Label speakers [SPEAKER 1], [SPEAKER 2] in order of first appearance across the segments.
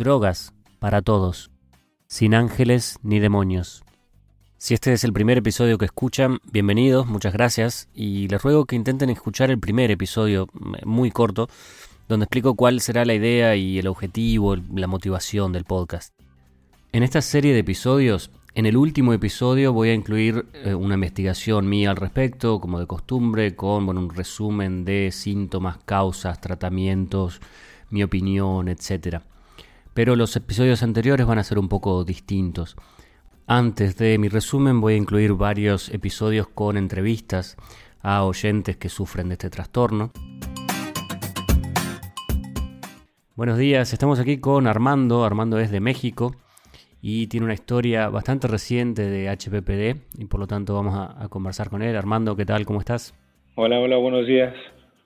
[SPEAKER 1] Drogas para todos, sin ángeles ni demonios. Si este es el primer episodio que escuchan, bienvenidos, muchas gracias, y les ruego que intenten escuchar el primer episodio, mm, muy corto, donde explico cuál será la idea y el objetivo, la motivación del podcast. En esta serie de episodios, en el último episodio voy a incluir eh, una investigación mía al respecto, como de costumbre, con un resumen de síntomas, causas, tratamientos, mi opinión, etc. Pero los episodios anteriores van a ser un poco distintos. Antes de mi resumen voy a incluir varios episodios con entrevistas a oyentes que sufren de este trastorno. Buenos días, estamos aquí con Armando. Armando es de México y tiene una historia bastante reciente de HPPD y por lo tanto vamos a, conversar con él. Armando, ¿qué tal? ¿Cómo estás?
[SPEAKER 2] Hola, hola, buenos días.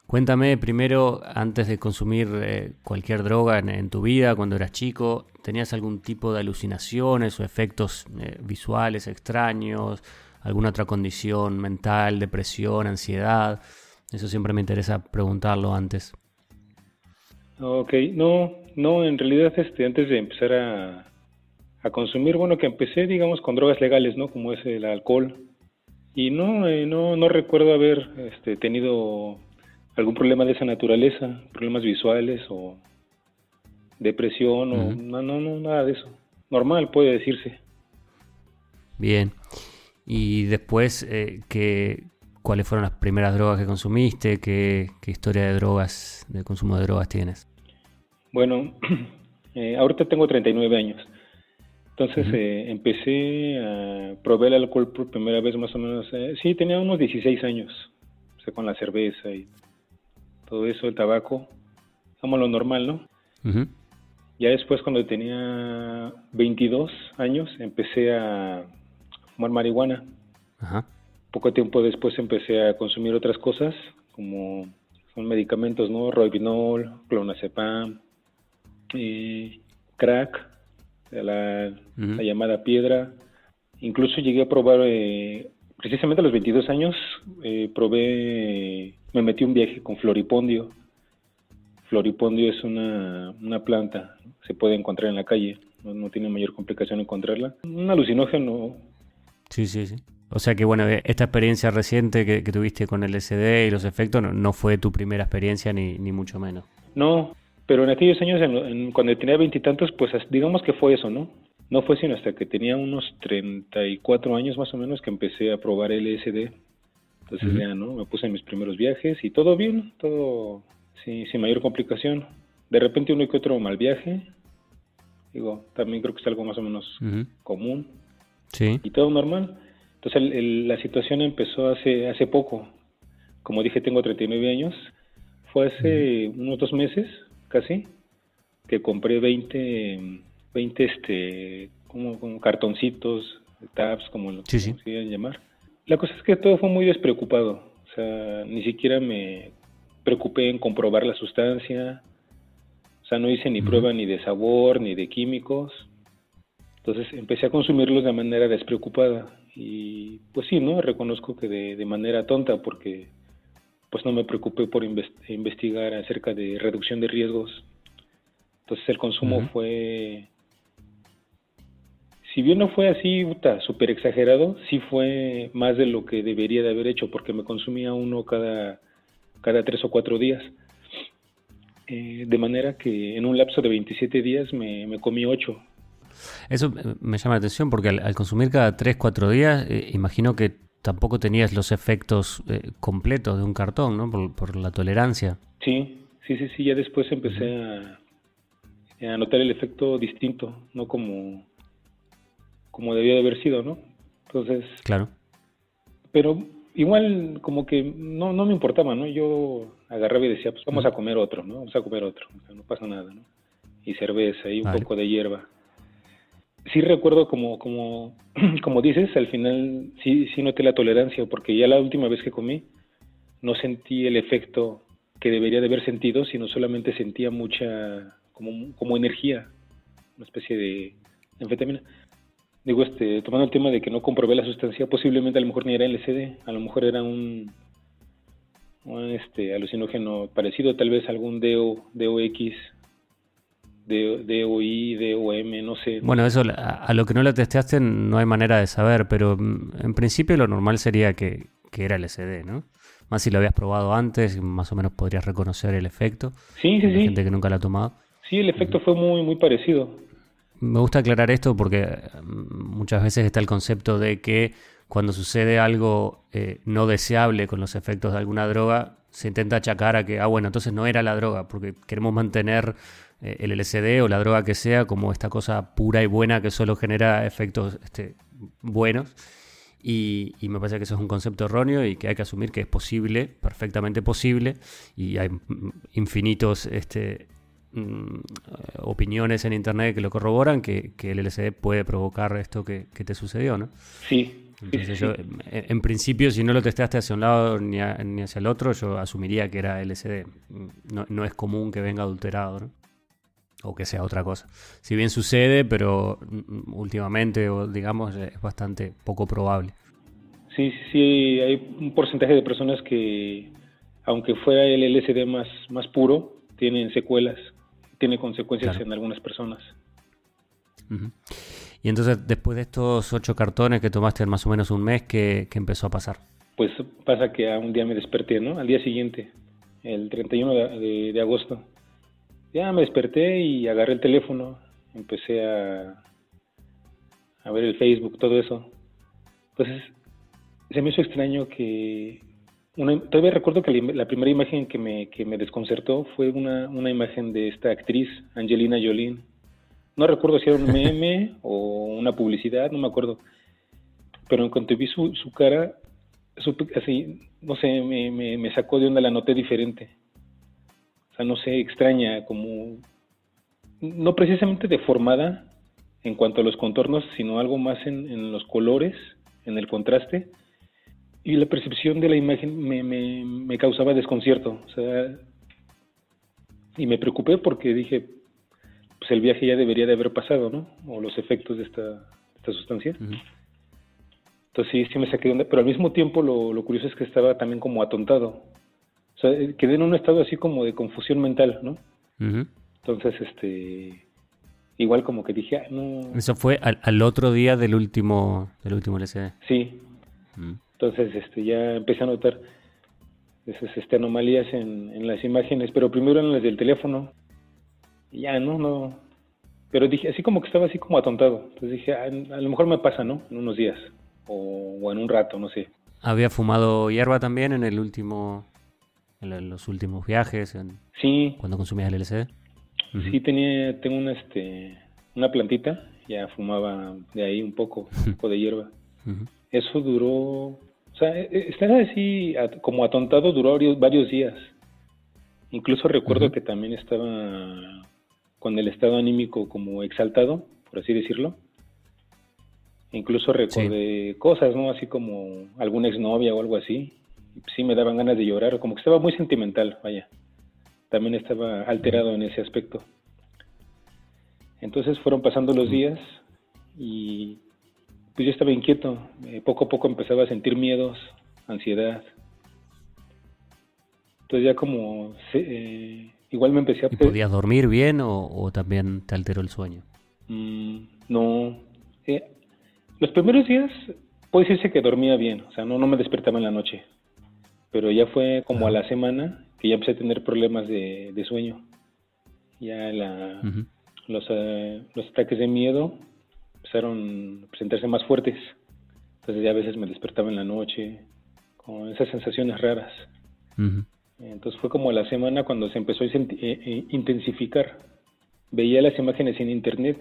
[SPEAKER 1] Cuéntame primero, antes de consumir eh, cualquier droga en, tu vida, cuando eras chico, ¿tenías algún tipo de alucinaciones o efectos eh, visuales extraños? ¿Alguna otra condición mental, depresión, ansiedad? Eso siempre me interesa preguntarlo antes.
[SPEAKER 2] Ok, no, no, en realidad este, antes de empezar a, consumir, bueno, que empecé, digamos, con drogas legales, ¿no? Como es el alcohol. Y no, eh, no, no recuerdo haber este, tenido algún problema de esa naturaleza, problemas visuales o depresión o no, no, no, nada de eso. Normal, puede decirse.
[SPEAKER 1] Bien. Y después, eh, ¿qué, ¿cuáles fueron las primeras drogas que consumiste? ¿Qué, ¿Qué, historia de drogas, de consumo de drogas tienes?
[SPEAKER 2] Bueno, eh, ahorita tengo 39 años. Entonces eh, empecé a probar el alcohol por primera vez más o menos, eh, sí, tenía unos 16 años, o sea, con la cerveza y todo eso, el tabaco, como lo normal, ¿no? Ya después cuando tenía 22 años empecé a fumar marihuana. Poco tiempo después empecé a consumir otras cosas, como son medicamentos, ¿no? Roibinol, clonazepam, y crack, la, llamada piedra. Incluso llegué a probar, eh, precisamente a los 22 años, eh, probé, me metí un viaje con floripondio. Floripondio es una, una planta, se puede encontrar en la calle, no, tiene mayor complicación encontrarla. Un alucinógeno.
[SPEAKER 1] Sí, sí, sí. O sea que bueno, esta experiencia reciente que, tuviste con el SD y los efectos no, fue tu primera experiencia ni, ni mucho menos.
[SPEAKER 2] No, pero en aquellos años, cuando tenía veintitantos, pues digamos que fue eso, ¿no? No fue sino hasta que tenía unos 34 años más o menos que empecé a probar LSD. Entonces ya, ¿no? Me puse en mis primeros viajes y todo bien, todo sin mayor complicación. De repente uno que otro mal viaje. Digo, también creo que es algo más o menos común.
[SPEAKER 1] Sí.
[SPEAKER 2] Y todo normal. Entonces la situación empezó hace, hace poco. Como dije, tengo 39 años. Fue hace unos dos meses casi, que compré 20, 20 este, como, como cartoncitos, tabs, como lo
[SPEAKER 1] sí,
[SPEAKER 2] llamar. La cosa es que todo fue muy despreocupado, o sea, ni siquiera me preocupé en comprobar la sustancia, o sea, no hice ni prueba ni de sabor, ni de químicos. Entonces empecé a consumirlos de manera despreocupada. Y pues sí, ¿no? Reconozco que de, de manera tonta, porque pues no me preocupé por investigar acerca de reducción de riesgos. Entonces el consumo fue, si bien no fue así, súper exagerado, sí fue más de lo que debería de haber hecho, porque me consumía uno cada, cada tres o cuatro días. Eh, de manera que en un lapso de 27 días me, me comí ocho.
[SPEAKER 1] Eso me llama la atención porque al, consumir cada 3-4 días, eh, imagino que tampoco tenías los efectos eh, completos de un cartón, ¿no? Por, la tolerancia.
[SPEAKER 2] Sí, sí, sí, sí. Ya después empecé a, notar el efecto distinto, no como, como debía de haber sido, ¿no? Entonces.
[SPEAKER 1] Claro.
[SPEAKER 2] Pero igual, como que no, no me importaba, ¿no? Yo agarraba y decía, pues vamos a comer otro, ¿no? Vamos a comer otro, no pasa nada, ¿no? Y cerveza y un poco de hierba sí recuerdo como, como, como dices, al final sí, sí noté la tolerancia, porque ya la última vez que comí no sentí el efecto que debería de haber sentido, sino solamente sentía mucha, como, como energía, una especie de anfetamina. Digo, este, tomando el tema de que no comprobé la sustancia, posiblemente a lo mejor ni era LSD, a lo mejor era un, un este, alucinógeno parecido, tal vez algún DO, DOX, DOI, DOM, no sé.
[SPEAKER 1] Bueno, eso a, lo que no lo testeaste no hay manera de saber, pero mm, en principio lo normal sería que, que era LSD, ¿no? Más si lo habías probado antes, más o menos podrías reconocer el efecto.
[SPEAKER 2] Sí, sí, sí.
[SPEAKER 1] gente que nunca lo ha tomado.
[SPEAKER 2] Sí, el efecto fue muy, muy parecido.
[SPEAKER 1] Me gusta aclarar esto porque mm, muchas veces está el concepto de que cuando sucede algo eh, no deseable con los efectos de alguna droga, se intenta achacar a que, ah, bueno, entonces no era la droga, porque queremos mantener eh, el LSD o la droga que sea como esta cosa pura y buena que solo genera efectos este, buenos. Y, me parece que eso es un concepto erróneo y que hay que asumir que es posible, perfectamente posible, y hay infinitos este, mm, opiniones en internet que lo corroboran, que, el LSD puede provocar esto que, te sucedió, ¿no?
[SPEAKER 2] Sí.
[SPEAKER 1] Entonces yo, en, principio, si no lo testeaste hacia un lado ni, ni hacia el otro, yo asumiría que era LSD. No, no es común que venga adulterado, ¿no? o que sea otra cosa. Si bien sucede, pero mm, últimamente, o digamos, es bastante poco probable.
[SPEAKER 2] Sí, sí, hay un porcentaje de personas que, aunque fuera el LSD más, más puro, tienen secuelas, tiene consecuencias en algunas personas.
[SPEAKER 1] Y entonces, después de estos ocho cartones que tomaste en más o menos un mes, ¿qué, empezó a pasar?
[SPEAKER 2] Pues pasa que a un día me desperté, ¿no? Al día siguiente, el 31 de agosto ya me desperté y agarré el teléfono, empecé a, a ver el Facebook, todo eso. Entonces, se me hizo extraño que... todavía recuerdo que la primera imagen que me, que me desconcertó fue una, una imagen de esta actriz, Angelina Jolie. No recuerdo si era un meme o una publicidad, no me acuerdo. Pero en cuanto vi su, su cara, así, no sé, me, me, sacó de onda, la noté diferente o sea, no sé, extraña, como no precisamente deformada en cuanto a los contornos, sino algo más en, los colores, en el contraste. Y la percepción de la imagen me, me, causaba desconcierto. O sea, y me preocupé porque dije, pues el viaje ya debería de haber pasado, ¿no? O los efectos de esta, esta sustancia. Entonces sí, sí me saqué de onda, pero al mismo tiempo lo, lo curioso es que estaba también como atontado. O sea, eh, quedé en un estado así como de confusión mental, ¿no? Entonces, este, igual como que dije, ah, no.
[SPEAKER 1] Eso fue al, otro día del último, del último LCD.
[SPEAKER 2] Sí. Entonces, este, ya empecé a notar esas este, anomalías en, en las imágenes, pero primero en las del teléfono. Y ya, no, no. Pero dije, así como que estaba así como atontado. Entonces dije, ah, a lo mejor me pasa, ¿no? En unos días. O, o en un rato, no sé.
[SPEAKER 1] ¿Había fumado hierba también en el último en los últimos viajes?
[SPEAKER 2] sí.
[SPEAKER 1] ¿Cuando consumías el LSD?
[SPEAKER 2] Sí, tenía, tengo una, este, una plantita, ya fumaba de ahí un poco, un poco de hierba. Eso duró, o sea, e, e, estar así como atontado duró varios, días. Incluso recuerdo que también estaba con el estado anímico como exaltado, por así decirlo. Incluso recordé cosas, ¿no? Así como alguna exnovia o algo así sí me daban ganas de llorar, como que estaba muy sentimental, vaya. También estaba alterado en ese aspecto. Entonces fueron pasando los días y pues yo estaba inquieto. Eh, poco a poco empezaba a sentir miedos, ansiedad. Entonces ya como eh, igual me empecé a...
[SPEAKER 1] ¿Podías dormir bien o, también te alteró el sueño?
[SPEAKER 2] Mm, no. Eh, los primeros días puede decirse que dormía bien, o sea, no, no me despertaba en la noche pero ya fue como a la semana que ya empecé a tener problemas de, sueño. Ya la, los, eh, los ataques de miedo empezaron a presentarse más fuertes. Entonces ya a veces me despertaba en la noche con esas sensaciones raras. Entonces fue como la semana cuando se empezó a eh, eh, intensificar. Veía las imágenes en internet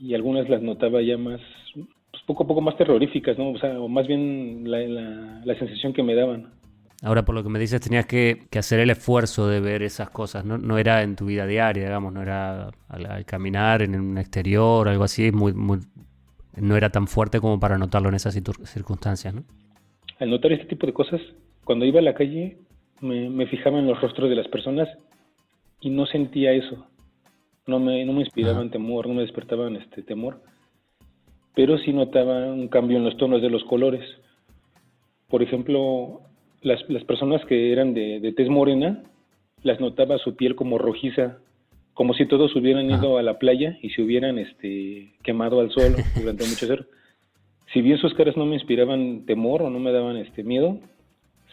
[SPEAKER 2] y algunas las notaba ya más, pues poco a poco más terroríficas, ¿no? O sea, o más bien la, la, la sensación que me daban.
[SPEAKER 1] Ahora, por lo que me dices, tenías que, hacer el esfuerzo de ver esas cosas. No, no era en tu vida diaria, digamos, no era al, caminar en un exterior algo así. Muy, muy, no era tan fuerte como para notarlo en esas circunstancias, ¿no?
[SPEAKER 2] Al notar este tipo de cosas, cuando iba a la calle, me, fijaba en los rostros de las personas y no sentía eso. No me, no me inspiraban temor, no me despertaban este temor. Pero sí notaba un cambio en los tonos de los colores. Por ejemplo, las, personas que eran de, tez morena, las notaba su piel como rojiza, como si todos hubieran ido a la playa y se hubieran este, quemado al sol durante muchas horas. Si bien sus caras no me inspiraban temor o no me daban este miedo,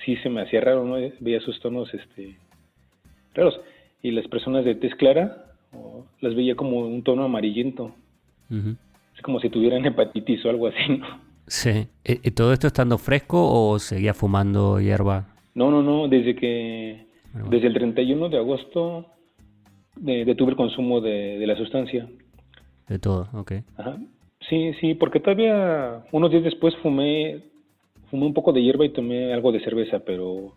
[SPEAKER 2] sí se me hacía raro, ¿no? Veía sus tonos este, raros. Y las personas de tez clara las veía como un tono amarillento. Es como si tuvieran hepatitis o algo así, ¿no?
[SPEAKER 1] Sí. ¿Y todo esto estando fresco o seguía fumando hierba?
[SPEAKER 2] No, no, no. Desde que... Desde el 31 de agosto detuve el consumo de, la sustancia.
[SPEAKER 1] De todo, ok.
[SPEAKER 2] Ajá. Sí, sí, porque todavía unos días después fumé, fumé un poco de hierba y tomé algo de cerveza, pero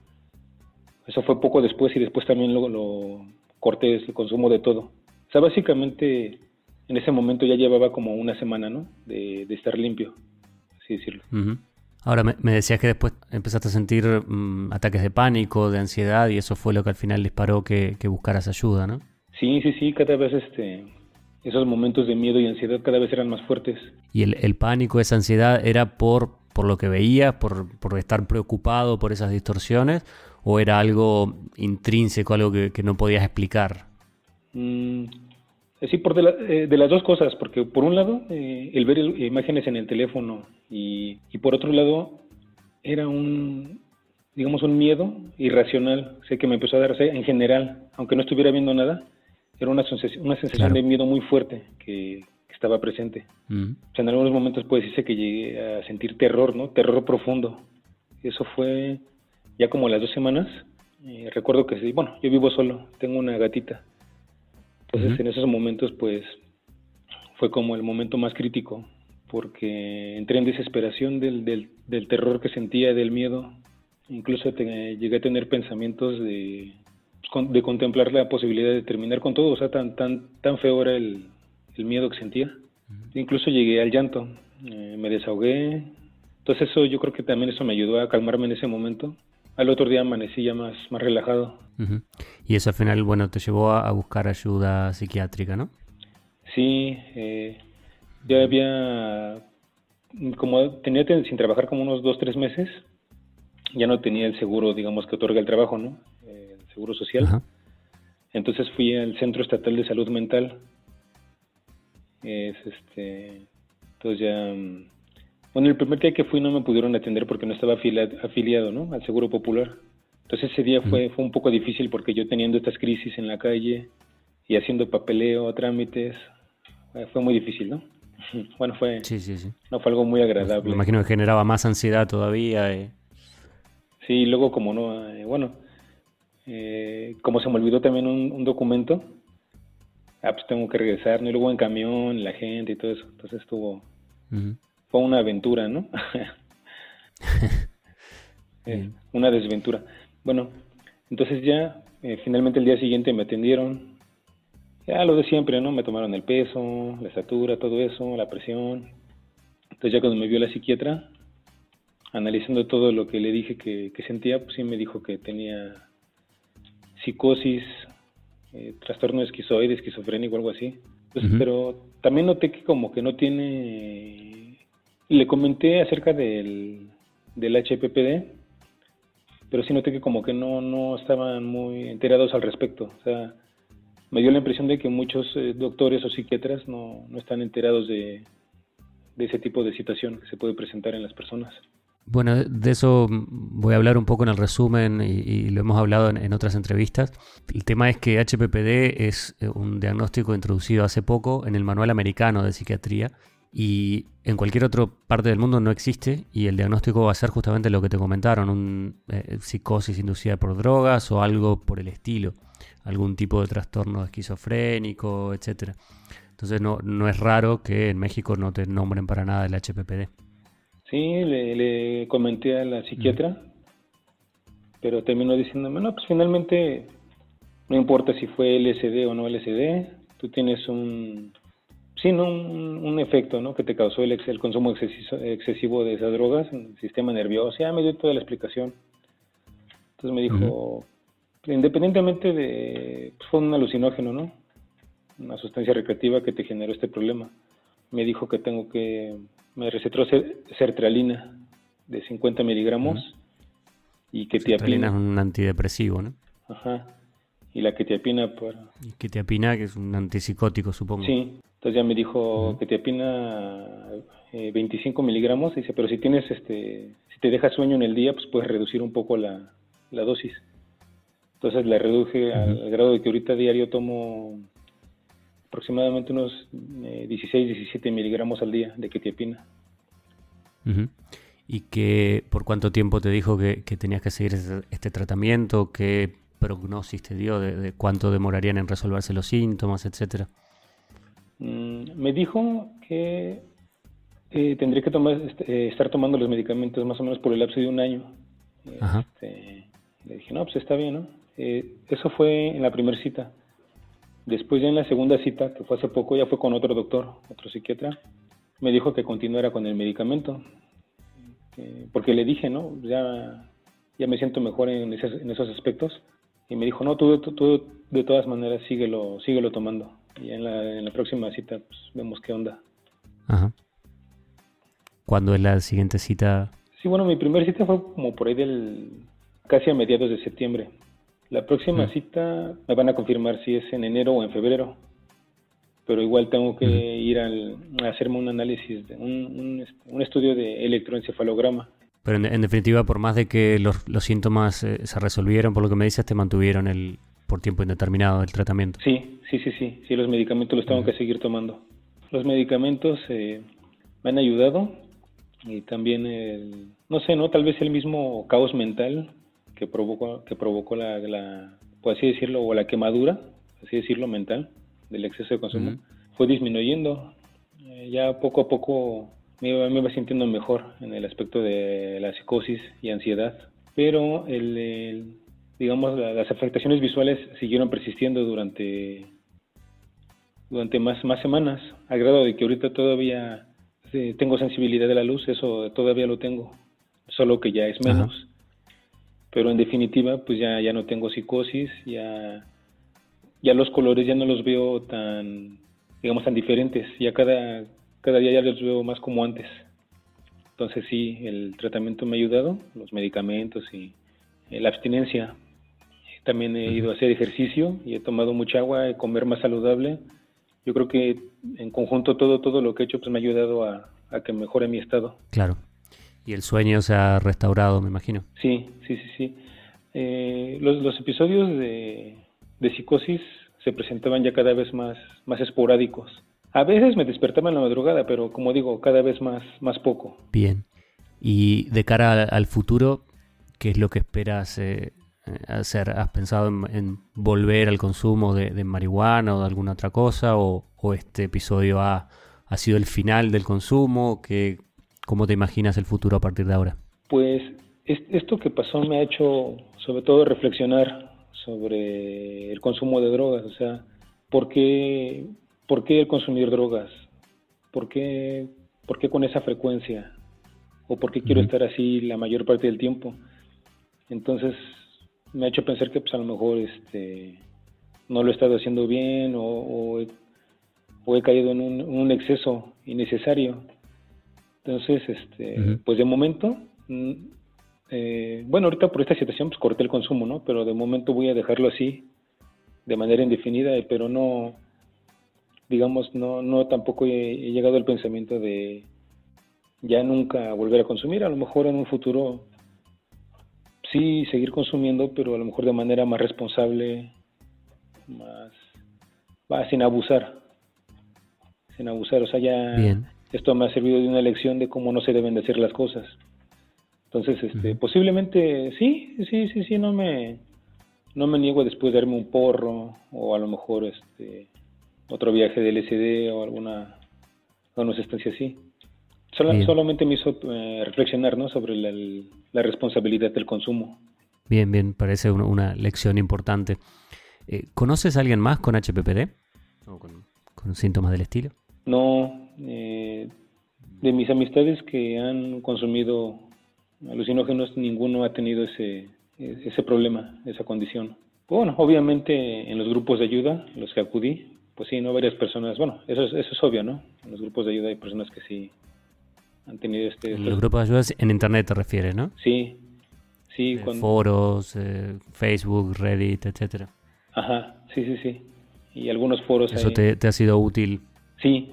[SPEAKER 2] eso fue poco después y después también lo, lo corté el consumo de todo. O sea, básicamente en ese momento ya llevaba como una semana, ¿no? De, estar limpio, así decirlo.
[SPEAKER 1] Ahora me, decías que después empezaste a sentir mm, ataques de pánico, de ansiedad y eso fue lo que al final disparó que, que buscaras ayuda, ¿no?
[SPEAKER 2] Sí, sí, sí, cada vez este, esos momentos de miedo y ansiedad cada vez eran más fuertes.
[SPEAKER 1] ¿Y el, el pánico, esa ansiedad era por, por lo que veías, por, por estar preocupado por esas distorsiones o era algo intrínseco, algo que, no podías explicar?
[SPEAKER 2] Mm, sí, por de, eh, de, las dos cosas, porque por un lado, eh, el ver imágenes en el teléfono y, y por otro lado, era un, digamos, un miedo irracional, sé que me empezó a darse en general, aunque no estuviera viendo nada, era una sensación, una sensación de miedo muy fuerte que, estaba presente. Mm. en algunos momentos puede decirse que llegué a sentir terror, ¿no? Terror profundo. Eso fue ya como las dos semanas. Eh, recuerdo que sí, bueno, yo vivo solo, tengo una gatita. Entonces en esos momentos pues fue como el momento más crítico porque entré en desesperación del, del, del terror que sentía, del miedo. Incluso llegué a tener pensamientos de de contemplar la posibilidad de terminar con todo, o sea, tan, tan, tan feo era el, miedo que sentía. Incluso llegué al llanto, eh, me desahogué. Entonces eso yo creo que también eso me ayudó a calmarme en ese momento. Al otro día amanecí ya más, más relajado.
[SPEAKER 1] Y eso al final, bueno, te llevó a, buscar ayuda psiquiátrica, ¿no?
[SPEAKER 2] Sí, eh, ya había, como tenía sin trabajar como unos dos, tres meses, ya no tenía el seguro, digamos, que otorga el trabajo, ¿no? Seguro Social. Entonces fui al Centro Estatal de Salud Mental. Es este, entonces ya, mm, bueno, el primer día que fui no me pudieron atender porque no estaba afiliado, ¿no? Al Seguro Popular. Entonces ese día fue, fue un poco difícil porque yo teniendo estas crisis en la calle y haciendo papeleo, trámites, eh, fue muy difícil, ¿no? Bueno, fue, sí, sí, sí. No fue algo muy agradable.
[SPEAKER 1] Me imagino que generaba más ansiedad todavía. Eh.
[SPEAKER 2] Sí, luego como no, eh, bueno, eh, como se me olvidó también un, documento, ah, pues tengo que regresar, ¿no? Y luego en camión, la gente y todo eso. Entonces estuvo, fue una aventura, ¿no? Eh, una desventura. Bueno, entonces ya, eh, finalmente el día siguiente me atendieron. Ya lo de siempre, ¿no? Me tomaron el peso, la estatura, todo eso, la presión. Entonces ya cuando me vio la psiquiatra, analizando todo lo que le dije que, que sentía, pues sí me dijo que tenía psicosis, eh, trastorno esquizoide, esquizofrénico, algo así. Pues, pero también noté que como que no tiene... Le comenté acerca del, del HPPD, pero sí noté que como que no, no estaban muy enterados al respecto. O sea, me dio la impresión de que muchos eh, doctores o psiquiatras no, no están enterados de, de ese tipo de situación que se puede presentar en las personas.
[SPEAKER 1] Bueno, de eso voy a hablar un poco en el resumen y, lo hemos hablado en, otras entrevistas. El tema es que HPPD es eh, un diagnóstico introducido hace poco en el Manual Americano de Psiquiatría y en cualquier otra parte del mundo no existe y el diagnóstico va a ser justamente lo que te comentaron, un eh, psicosis inducida por drogas o algo por el estilo, algún tipo de trastorno esquizofrénico, etc. Entonces no, no es raro que en México no te nombren para nada el HPPD.
[SPEAKER 2] Sí, le, comenté a la psiquiatra, pero terminó diciéndome, no, pues finalmente no importa si fue LSD o no LSD, tú tienes un, sí, ¿no? un, efecto ¿no? que te causó el, el consumo excesivo de esas drogas en el sistema nervioso. Ya me dio toda la explicación. Entonces me dijo, independientemente de, pues fue un alucinógeno, ¿no? Una sustancia recreativa que te generó este problema. Me dijo que tengo que me recetó sertralina de 50 miligramos y que
[SPEAKER 1] Sertralina es un antidepresivo, ¿no?
[SPEAKER 2] Ajá. y la quetiapina para...
[SPEAKER 1] Quetiapina, que es un antipsicótico, supongo.
[SPEAKER 2] Sí, entonces ya me dijo que quetiapina 25 miligramos, dice, pero si tienes, este, si te deja sueño en el día, pues puedes reducir un poco la, la dosis. Entonces la reduje al grado de que ahorita diario tomo aproximadamente unos 16, eh, 17 miligramos al día de quetiapina.
[SPEAKER 1] ¿Y que por cuánto tiempo te dijo que, tenías que seguir este, tratamiento? ¿Qué prognosis te dio de, cuánto demorarían en resolverse los síntomas, etcétera?
[SPEAKER 2] Mm, me dijo que eh, tendría que tomar, este, eh, estar tomando los medicamentos más o menos por el lapso de un año. Este, le dije, no, pues está bien, ¿no? eso fue en la primera cita. Después ya en la segunda cita, que fue hace poco, ya fue con otro doctor, otro psiquiatra, me dijo que continuara con el medicamento. porque le dije, ¿no? Ya, ya me siento mejor en, esos aspectos. Y me dijo, no, tú, tú, de todas maneras síguelo, síguelo tomando. Y en la, en la próxima cita pues, vemos qué onda.
[SPEAKER 1] Ajá. ¿Cuándo es la siguiente cita?
[SPEAKER 2] Sí, bueno, mi primera cita fue como por ahí del casi a mediados de septiembre. La próxima cita me van a confirmar si es en enero o en febrero, pero igual tengo que ir al, a hacerme un análisis, de un, un, estudio de electroencefalograma.
[SPEAKER 1] Pero en, definitiva, por más de que los, los síntomas eh, se resolvieron, por lo que me dices, te mantuvieron el por tiempo indeterminado el tratamiento.
[SPEAKER 2] Sí, sí, sí, sí, sí, los medicamentos los tengo que seguir tomando. Los medicamentos eh, me han ayudado y también, el, no sé, ¿no? Tal vez el mismo caos mental que provocó, que provocó la, la, por así decirlo, o la quemadura, así decirlo, mental del exceso de consumo, fue disminuyendo. Eh, ya poco a poco me iba, me iba, sintiendo mejor en el aspecto de la psicosis y ansiedad, pero el, digamos las afectaciones visuales siguieron persistiendo durante durante más, más semanas, al grado de que ahorita todavía eh, tengo sensibilidad de la luz, eso todavía lo tengo, solo que ya es menos pero en definitiva pues ya, ya no tengo psicosis, ya, ya los colores ya no los veo tan, digamos, tan diferentes, ya cada, cada día ya los veo más como antes. Entonces sí, el tratamiento me ha ayudado, los medicamentos y la abstinencia. También he ido a hacer ejercicio y he tomado mucha agua, he comer más saludable. Yo creo que en conjunto todo, todo lo que he hecho pues me ha ayudado a, a que mejore mi estado.
[SPEAKER 1] Claro. Y el sueño se ha restaurado, me imagino.
[SPEAKER 2] Sí, sí, sí, sí. Eh, los, episodios de, psicosis se presentaban ya cada vez más, más esporádicos. A veces me despertaba en la madrugada, pero como digo, cada vez más, más poco.
[SPEAKER 1] Bien. Y de cara al, futuro, ¿qué es lo que esperas eh, hacer? ¿Has pensado en, volver al consumo de, marihuana o de alguna otra cosa? ¿O, este episodio ha, ha, sido el final del consumo? ¿Qué, ¿Cómo te imaginas el futuro a partir de ahora?
[SPEAKER 2] Pues esto que pasó me ha hecho sobre todo reflexionar sobre el consumo de drogas, o sea, ¿por qué, por qué el consumir drogas? ¿Por qué, ¿Por qué con esa frecuencia? ¿O por qué quiero estar así la mayor parte del tiempo? Entonces me ha hecho pensar que pues a lo mejor este no lo he estado haciendo bien o, he, caído en un exceso innecesario entonces, este, pues de momento, mm, eh, bueno, ahorita por esta situación pues corté el consumo, ¿no? Pero de momento voy a dejarlo así, de manera indefinida, pero no, digamos, no, no tampoco he, llegado al pensamiento de ya nunca volver a consumir, a lo mejor en un futuro sí seguir consumiendo, pero a lo mejor de manera más responsable, más, va, sin abusar, sin abusar, o sea, ya...
[SPEAKER 1] Bien
[SPEAKER 2] esto me ha servido de una lección de cómo no se deben de hacer las cosas. Entonces, este, posiblemente sí, sí, sí, sí, no me, no me niego después de darme un porro o a lo mejor este, otro viaje del SD o alguna, alguna estancia así. solamente me hizo eh, reflexionar ¿no? sobre la, responsabilidad del consumo.
[SPEAKER 1] Bien, bien, parece una, lección importante. Eh, ¿Conoces a alguien más con HPPD? ¿O con síntomas del estilo?
[SPEAKER 2] No, eh, de mis amistades que han consumido alucinógenos, ninguno ha tenido ese, ese problema, esa condición. Bueno, obviamente en los grupos de ayuda, los que acudí, pues sí, no varias personas, bueno, eso es, eso es obvio, ¿no? En los grupos de ayuda hay personas que sí han tenido este...
[SPEAKER 1] En los grupos de ayuda en Internet te refieres, ¿no?
[SPEAKER 2] Sí, sí.
[SPEAKER 1] Eh, foros, eh, Facebook, Reddit, etcétera.
[SPEAKER 2] Ajá, sí, sí, sí. Y algunos foros.
[SPEAKER 1] ¿Eso te, te, ha sido útil?
[SPEAKER 2] Sí,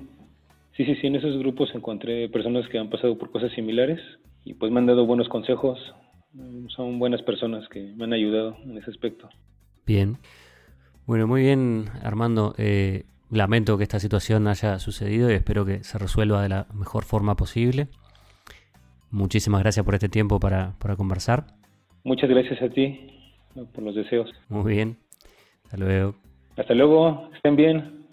[SPEAKER 2] sí, sí, sí. En esos grupos encontré personas que han pasado por cosas similares y pues me han dado buenos consejos. Son buenas personas que me han ayudado en ese aspecto.
[SPEAKER 1] Bien. Bueno, muy bien, Armando. Eh, lamento que esta situación haya sucedido y espero que se resuelva de la mejor forma posible. Muchísimas gracias por este tiempo para, para conversar.
[SPEAKER 2] Muchas gracias a ti por los deseos.
[SPEAKER 1] Muy bien. Hasta luego.
[SPEAKER 2] Hasta luego. Estén bien.